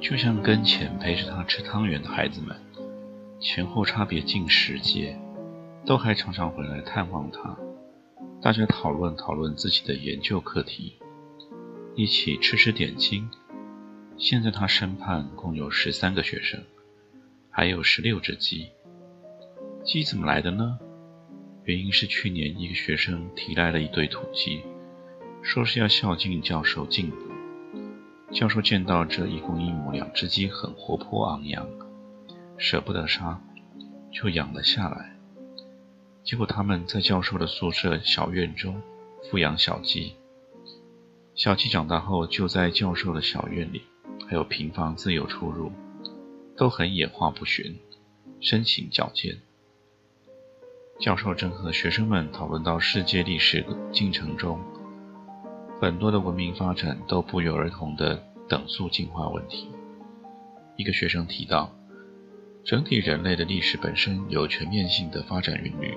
就像跟前陪着他吃汤圆的孩子们，前后差别近十届，都还常常回来探望他。大家讨论讨论自己的研究课题，一起吃吃点心。现在他身畔共有十三个学生，还有十六只鸡。鸡怎么来的呢？原因是去年一个学生提来了一对土鸡，说是要孝敬教授进补。教授见到这一公一母两只鸡很活泼昂扬，舍不得杀，就养了下来。结果他们在教授的宿舍小院中富养小鸡，小鸡长大后就在教授的小院里还有平房自由出入，都很野化不驯，身形矫健。教授正和学生们讨论到世界历史进程中。很多的文明发展都不约而同的等速进化问题。一个学生提到，整体人类的历史本身有全面性的发展韵律，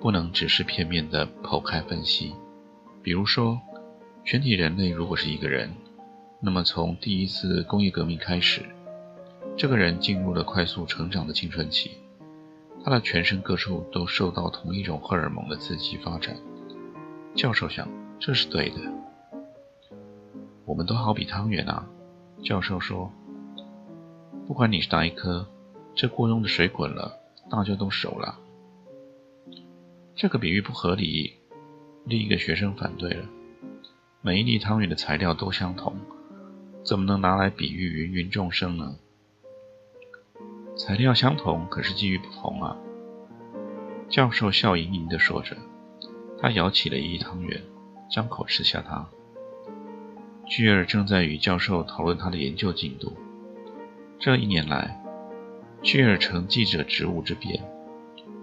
不能只是片面的剖开分析。比如说，全体人类如果是一个人，那么从第一次工业革命开始，这个人进入了快速成长的青春期，他的全身各处都受到同一种荷尔蒙的刺激发展。教授想。这是对的。我们都好比汤圆啊，教授说。不管你是哪一颗，这锅中的水滚了，大家都熟了。这个比喻不合理。另一个学生反对了。每一粒汤圆的材料都相同，怎么能拿来比喻芸芸众生呢？材料相同，可是机遇不同啊。教授笑盈盈地说着，他舀起了一汤圆。张口吃下它。巨儿正在与教授讨论他的研究进度。这一年来，巨儿乘记者职务之便，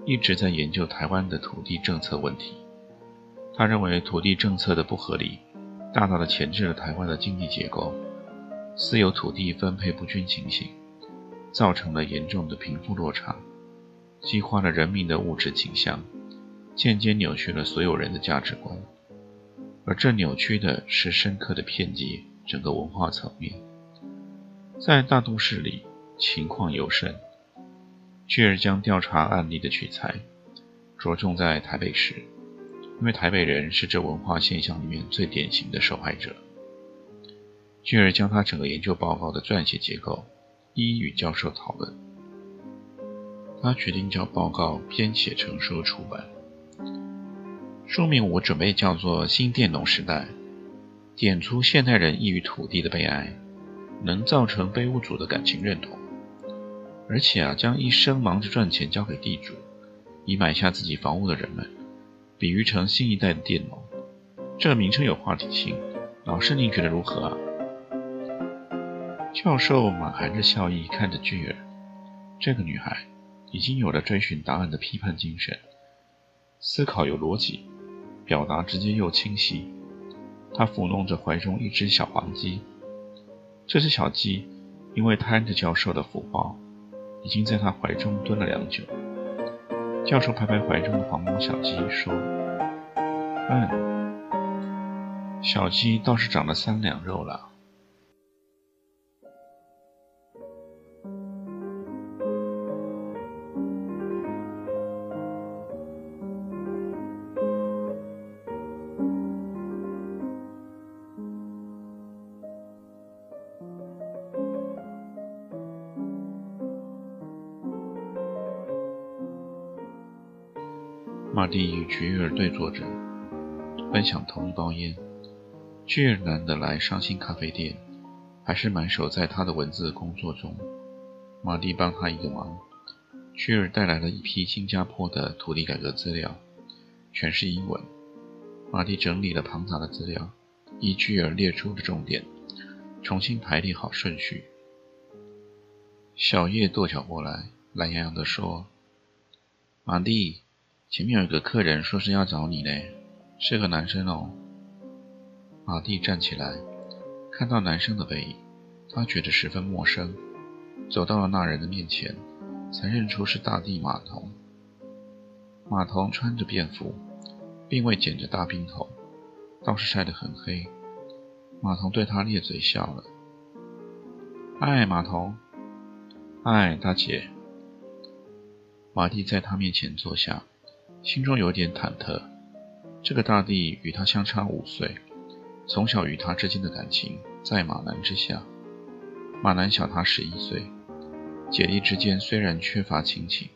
一直在研究台湾的土地政策问题。他认为土地政策的不合理，大大的钳制了台湾的经济结构，私有土地分配不均情形，造成了严重的贫富落差，激化了人民的物质倾向，间接扭曲了所有人的价值观。而这扭曲的是深刻的偏激，整个文化层面，在大都市里情况尤甚。巨儿将调查案例的取材着重在台北市，因为台北人是这文化现象里面最典型的受害者。巨儿将他整个研究报告的撰写结构一一与教授讨论，他决定将报告编写成书出版。书名我准备叫做《新佃农时代》，点出现代人异于土地的悲哀，能造成非物主的感情认同，而且啊，将一生忙着赚钱交给地主，以买下自己房屋的人们，比喻成新一代的佃农。这名称有话题性，老师您觉得如何啊？教授满含着笑意看着巨儿，这个女孩已经有了追寻答案的批判精神，思考有逻辑。表达直接又清晰。他抚弄着怀中一只小黄鸡，这只小鸡因为贪着教授的福报，已经在他怀中蹲了良久。教授拍拍怀中的黄毛小鸡，说：“嗯，小鸡倒是长了三两肉了。”马蒂与菊儿对坐着，分享同一包烟。菊儿难得来伤心咖啡店，还是满手在他的文字工作中。马蒂帮他一个忙，菊儿带来了一批新加坡的土地改革资料，全是英文。马蒂整理了庞杂的资料，依菊儿列出的重点，重新排列好顺序。小叶跺脚过来，懒洋洋地说：“马蒂，前面有个客人说是要找你呢，是个男生哦。”马蒂站起来，看到男生的背影，他觉得十分陌生，走到了那人的面前，才认出是大地马童。马童穿着便服，并未剪着大平头，倒是晒得很黑。马童对他咧嘴笑了：“嗨，马童。”嗨，大姐。马蒂在他面前坐下，心中有点忐忑。这个大地与他相差五岁，从小与他之间的感情在马南之下。马南小他十一岁，姐弟之间虽然缺乏亲情，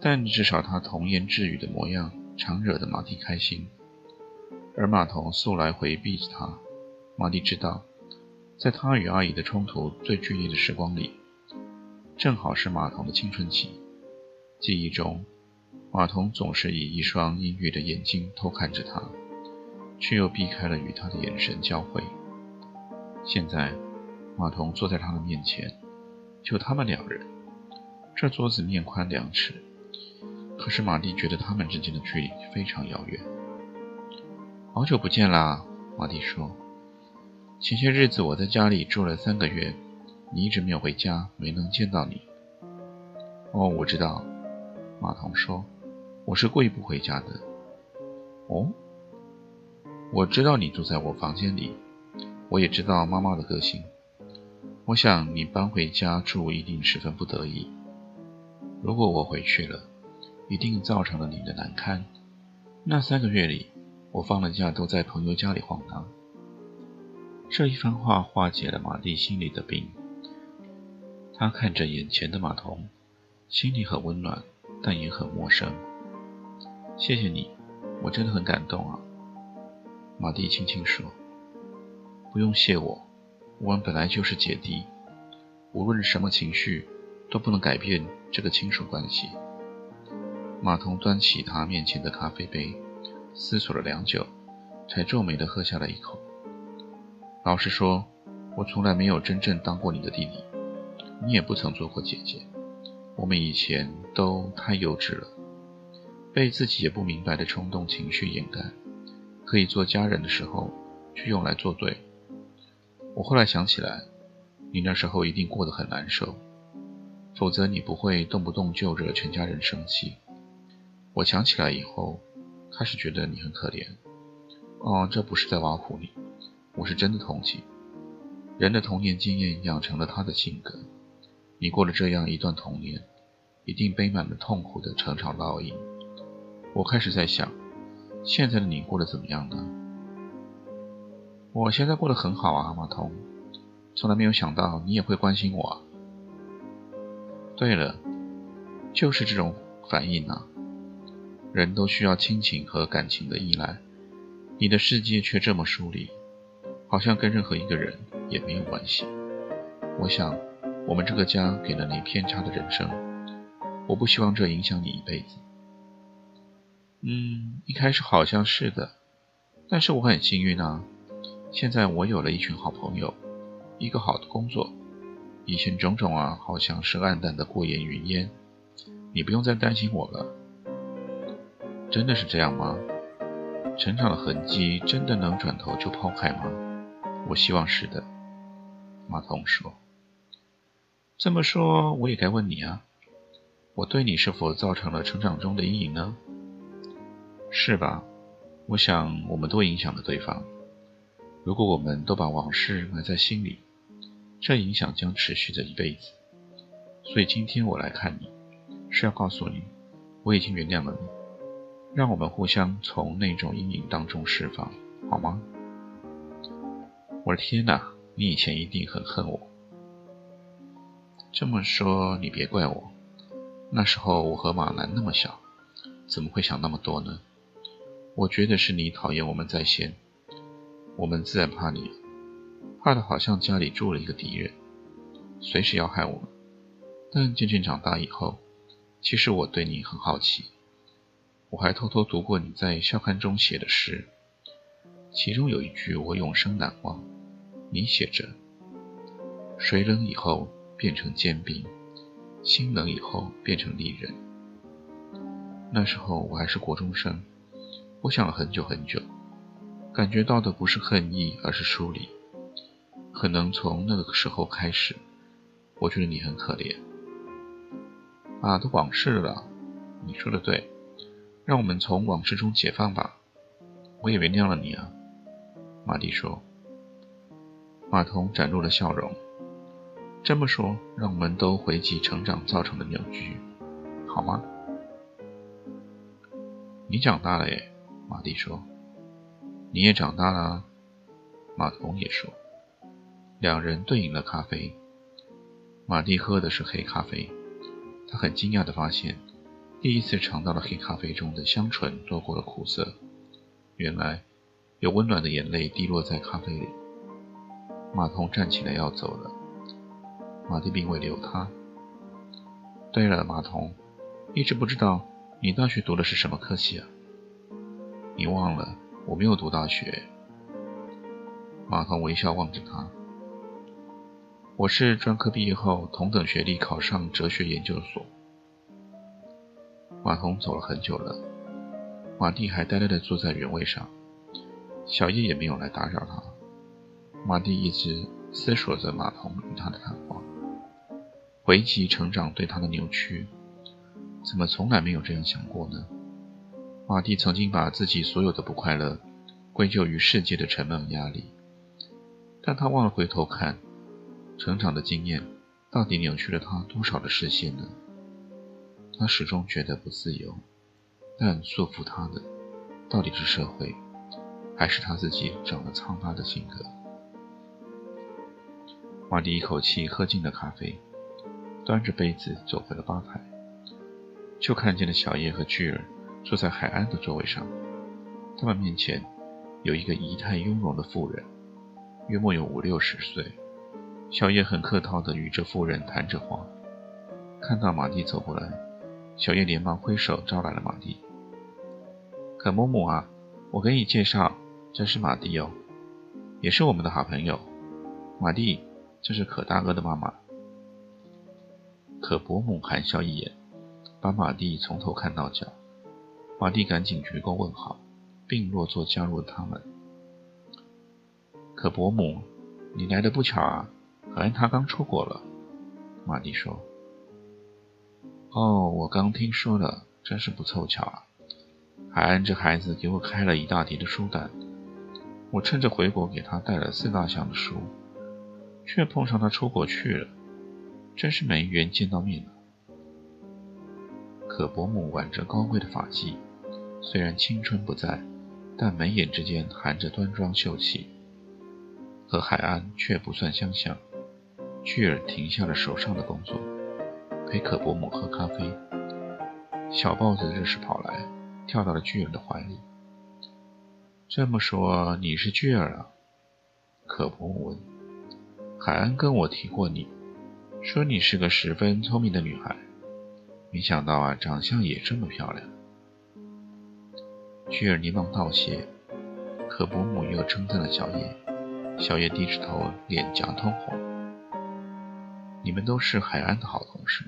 但至少他童言稚语的模样常惹得马蒂开心。而马童素来回避着他，马蒂知道，在他与阿姨的冲突最剧烈的时光里。正好是马童的青春期，记忆中，马童总是以一双阴郁的眼睛偷看着他，却又避开了与他的眼神交汇。现在，马童坐在他的面前，就他们两人。这桌子面宽两尺，可是马蒂觉得他们之间的距离非常遥远。好久不见啦，马蒂说。前些日子我在家里住了三个月。你一直没有回家，没能见到你。哦，我知道。马童说：“我是故意不回家的。”哦，我知道你住在我房间里，我也知道妈妈的个性。我想你搬回家住一定十分不得已。如果我回去了，一定造成了你的难堪。那三个月里，我放了假都在朋友家里晃荡。这一番话化解了马蒂心里的病。他看着眼前的马童，心里很温暖，但也很陌生。谢谢你，我真的很感动啊。马蒂轻轻说：“不用谢我，我们本来就是姐弟，无论什么情绪都不能改变这个亲属关系。”马童端起他面前的咖啡杯，思索了良久，才皱眉地喝下了一口。老实说，我从来没有真正当过你的弟弟。你也不曾做过姐姐，我们以前都太幼稚了，被自己也不明白的冲动情绪掩盖，可以做家人的时候，却用来作对。我后来想起来，你那时候一定过得很难受，否则你不会动不动就惹全家人生气。我想起来以后，开始觉得你很可怜。哦，这不是在挖苦你，我是真的同情。人的童年经验养成了他的性格。你过了这样一段童年，一定背满了痛苦的成长烙印。我开始在想，现在的你过得怎么样呢？我现在过得很好啊，马童。从来没有想到你也会关心我。对了，就是这种反应啊。人都需要亲情和感情的依赖，你的世界却这么疏离，好像跟任何一个人也没有关系。我想。我们这个家给了你偏差的人生，我不希望这影响你一辈子。嗯，一开始好像是的，但是我很幸运啊，现在我有了一群好朋友，一个好的工作，以前种种啊，好像是暗淡的过眼云烟，你不用再担心我了。真的是这样吗？成长的痕迹真的能转头就抛开吗？我希望是的。马童说。这么说，我也该问你啊，我对你是否造成了成长中的阴影呢？是吧？我想我们都影响了对方。如果我们都把往事埋在心里，这影响将持续着一辈子。所以今天我来看你，是要告诉你，我已经原谅了你，让我们互相从那种阴影当中释放，好吗？我的天哪，你以前一定很恨我。这么说，你别怪我。那时候我和马兰那么小，怎么会想那么多呢？我觉得是你讨厌我们在先，我们自然怕你，怕的好像家里住了一个敌人，随时要害我们。但渐渐长大以后，其实我对你很好奇，我还偷偷读过你在校刊中写的诗，其中有一句我永生难忘。你写着：“水冷以后变成坚冰，心冷以后变成利刃。”那时候我还是国中生，我想了很久很久，感觉到的不是恨意，而是疏离。可能从那个时候开始，我觉得你很可怜。啊，都往事了，你说的对，让我们从往事中解放吧。我也原谅了你啊，马蒂说。马童展露了笑容。这么说，让我们都回忆成长造成的扭曲，好吗？你长大了耶，马蒂说。你也长大了，马童也说。两人对饮了咖啡。马蒂喝的是黑咖啡，他很惊讶地发现，第一次尝到了黑咖啡中的香醇多过了苦涩。原来，有温暖的眼泪滴落在咖啡里。马童站起来要走了，马蒂并未留他。对了，马童，一直不知道你大学读的是什么科系啊？你忘了，我没有读大学。马童微笑望着他。我是专科毕业后同等学历考上哲学研究所。马童走了很久了，马蒂还呆呆地坐在原位上，小叶也没有来打扰他。马蒂一直思索着马童与他的谈话，回忆成长对他的扭曲，怎么从来没有这样想过呢？马蒂曾经把自己所有的不快乐归咎于世界的沉闷压力，但他忘了回头看。成长的经验到底扭曲了他多少的视线呢？他始终觉得不自由，但束缚他的到底是社会，还是他自己长了苍巴的性格？马蒂一口气喝尽了咖啡，端着杯子走回了吧台，就看见了小叶和巨人坐在海安的座位上，他们面前有一个仪态雍容的妇人，约莫有五六十岁。小叶很客套地与这妇人谈着话，看到马蒂走过来，小叶连忙挥手招来了马蒂。可嬷嬷啊，我给你介绍，这是马蒂哦，也是我们的好朋友。马蒂，这是可大哥的妈妈。可伯母含笑一眼，把马蒂从头看到脚。马蒂赶紧鞠躬问好，并落座加入了他们。可伯母，你来的不巧啊。海安他刚出国了，马蒂说：“哦，我刚听说了，真是不凑巧啊！海安这孩子给我开了一大叠的书单，我趁着回国给他带了四大箱的书，却碰上他出国去了，真是没缘见到面了。”可伯母挽着高贵的发髻，虽然青春不在，但眉眼之间含着端庄秀气，和海安却不算相像。巨儿停下了手上的工作，陪可伯母喝咖啡。小豹子这时跑来，跳到了巨儿的怀里。这么说你是巨儿啊？可伯母问。海安跟我提过你，说你是个十分聪明的女孩，没想到啊，长相也这么漂亮。菊儿连忙道谢，可伯母又称赞了小叶。小叶低着头，脸颊通红。你们都是海安的好同事，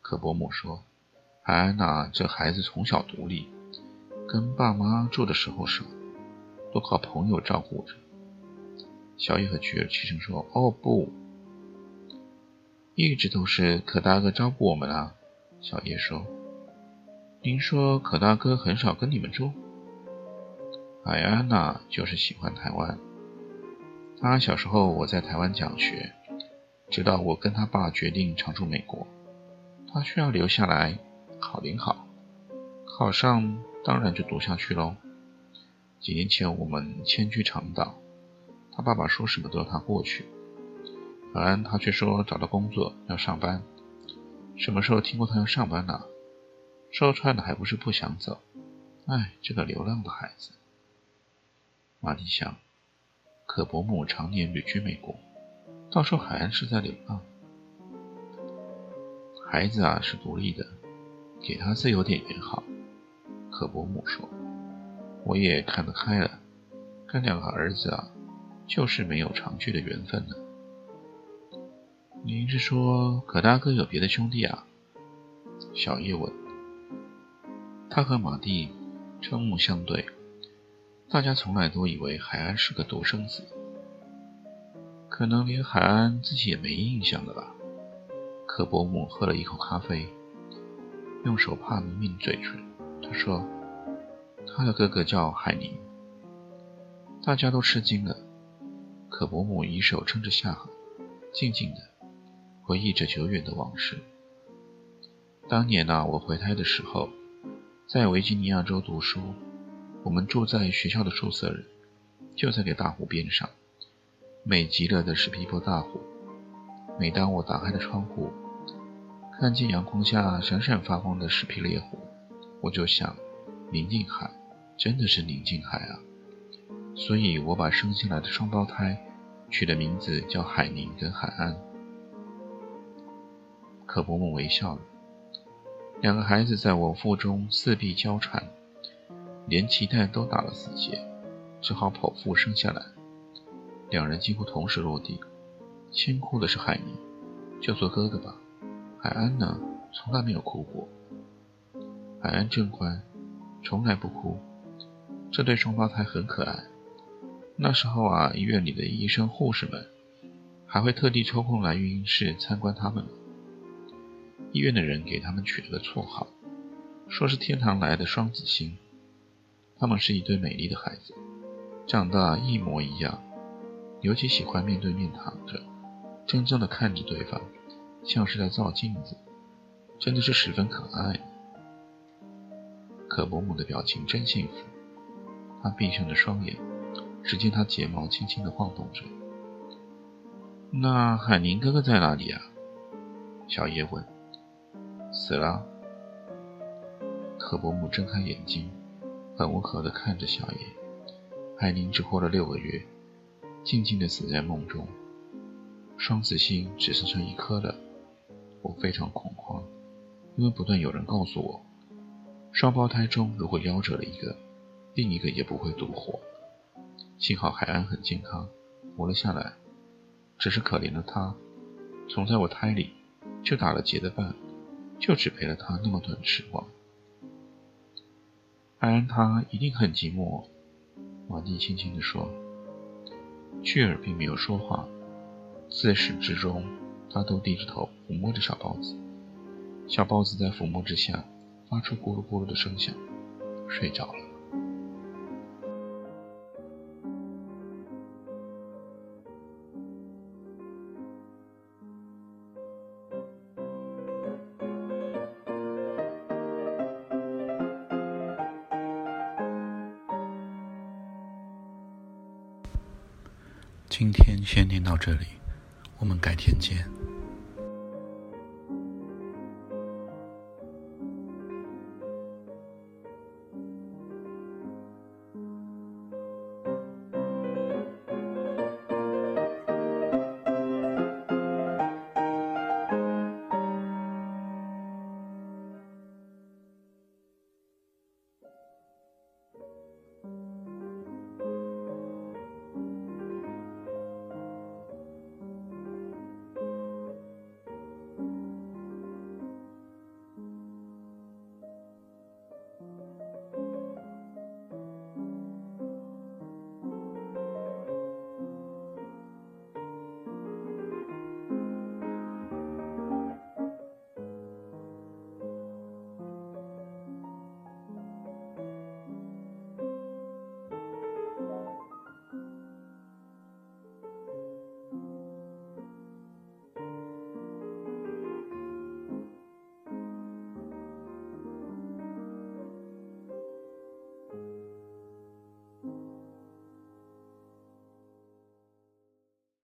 可伯母说：“海安呐，这孩子从小独立，跟爸妈住的时候少，都靠朋友照顾着。”小叶和菊儿齐声说：“哦不，一直都是可大哥照顾我们啊。”小叶说：“您说可大哥很少跟你们住？”海安呐，就是喜欢台湾。他小时候我在台湾讲学。直到我跟他爸决定常驻美国，他需要留下来考联考，考上当然就读下去喽。几年前我们迁居长岛，他爸爸说什么都要他过去，而他却说找到工作要上班。什么时候听过他要上班呢？说穿了还不是不想走。哎，这个流浪的孩子。马蒂想，可伯母常年旅居美国。到时候海安是在流浪，孩子啊是独立的，给他自由点也好。可伯母说：“我也看得开了，跟两个儿子啊，就是没有长聚的缘分呢？您是说可大哥有别的兄弟啊？小叶问。他和马蒂瞠目相对，大家从来都以为海安是个独生子，可能连海安自己也没印象了吧？可伯母喝了一口咖啡，用手帕抿抿嘴唇，他说：“他的哥哥叫海宁。”大家都吃惊了。可伯母以手撑着下颌，静静的回忆着久远的往事。当年啊，我回胎的时候，在维吉尼亚州读书，我们住在学校的宿舍里，就在这大湖边上，美极了的是皮波大湖。每当我打开的窗户，看见阳光下闪闪发光的石皮烈湖，我就想，宁静海真的是宁静海啊！所以我把生下来的双胞胎取的名字叫海宁跟海安。可伯母微笑了。两个孩子在我腹中四臂交缠，连脐带都打了四结，只好剖腹生下来。两人几乎同时落地。先哭的是海宁，就做哥哥吧。海安呢，从来没有哭过。海安正乖，从来不哭。这对双胞胎很可爱。那时候啊，医院里的医生护士们还会特地抽空来育婴室参观他们呢。医院的人给他们取了个绰号，说是天堂来的双子星。他们是一对美丽的孩子，长得一模一样，尤其喜欢面对面躺着，怔怔地看着对方，像是在照镜子，真的是十分可爱。可伯母的表情真幸福，她闭上了双眼。只见他睫毛轻轻的晃动着。那海宁哥哥在哪里啊？小叶问。死了。可伯母睁开眼睛，很温和的看着小野。海宁只活了六个月，静静的死在梦中。双子星只剩下一颗了。我非常恐慌，因为不断有人告诉我，双胞胎中如果夭折了一个，另一个也不会独活。幸好海安很健康，活了下来。只是可怜的他，从在我胎里就打了结的伴，就只陪了他那么短的时光。海安他一定很寂寞，瓦蒂轻轻地说。雀儿并没有说话，自始至终，他都低着头抚摸着小豹子。小豹子在抚摸之下，发出咕噜咕噜的声响，睡着了。先听到这里，我们改天见。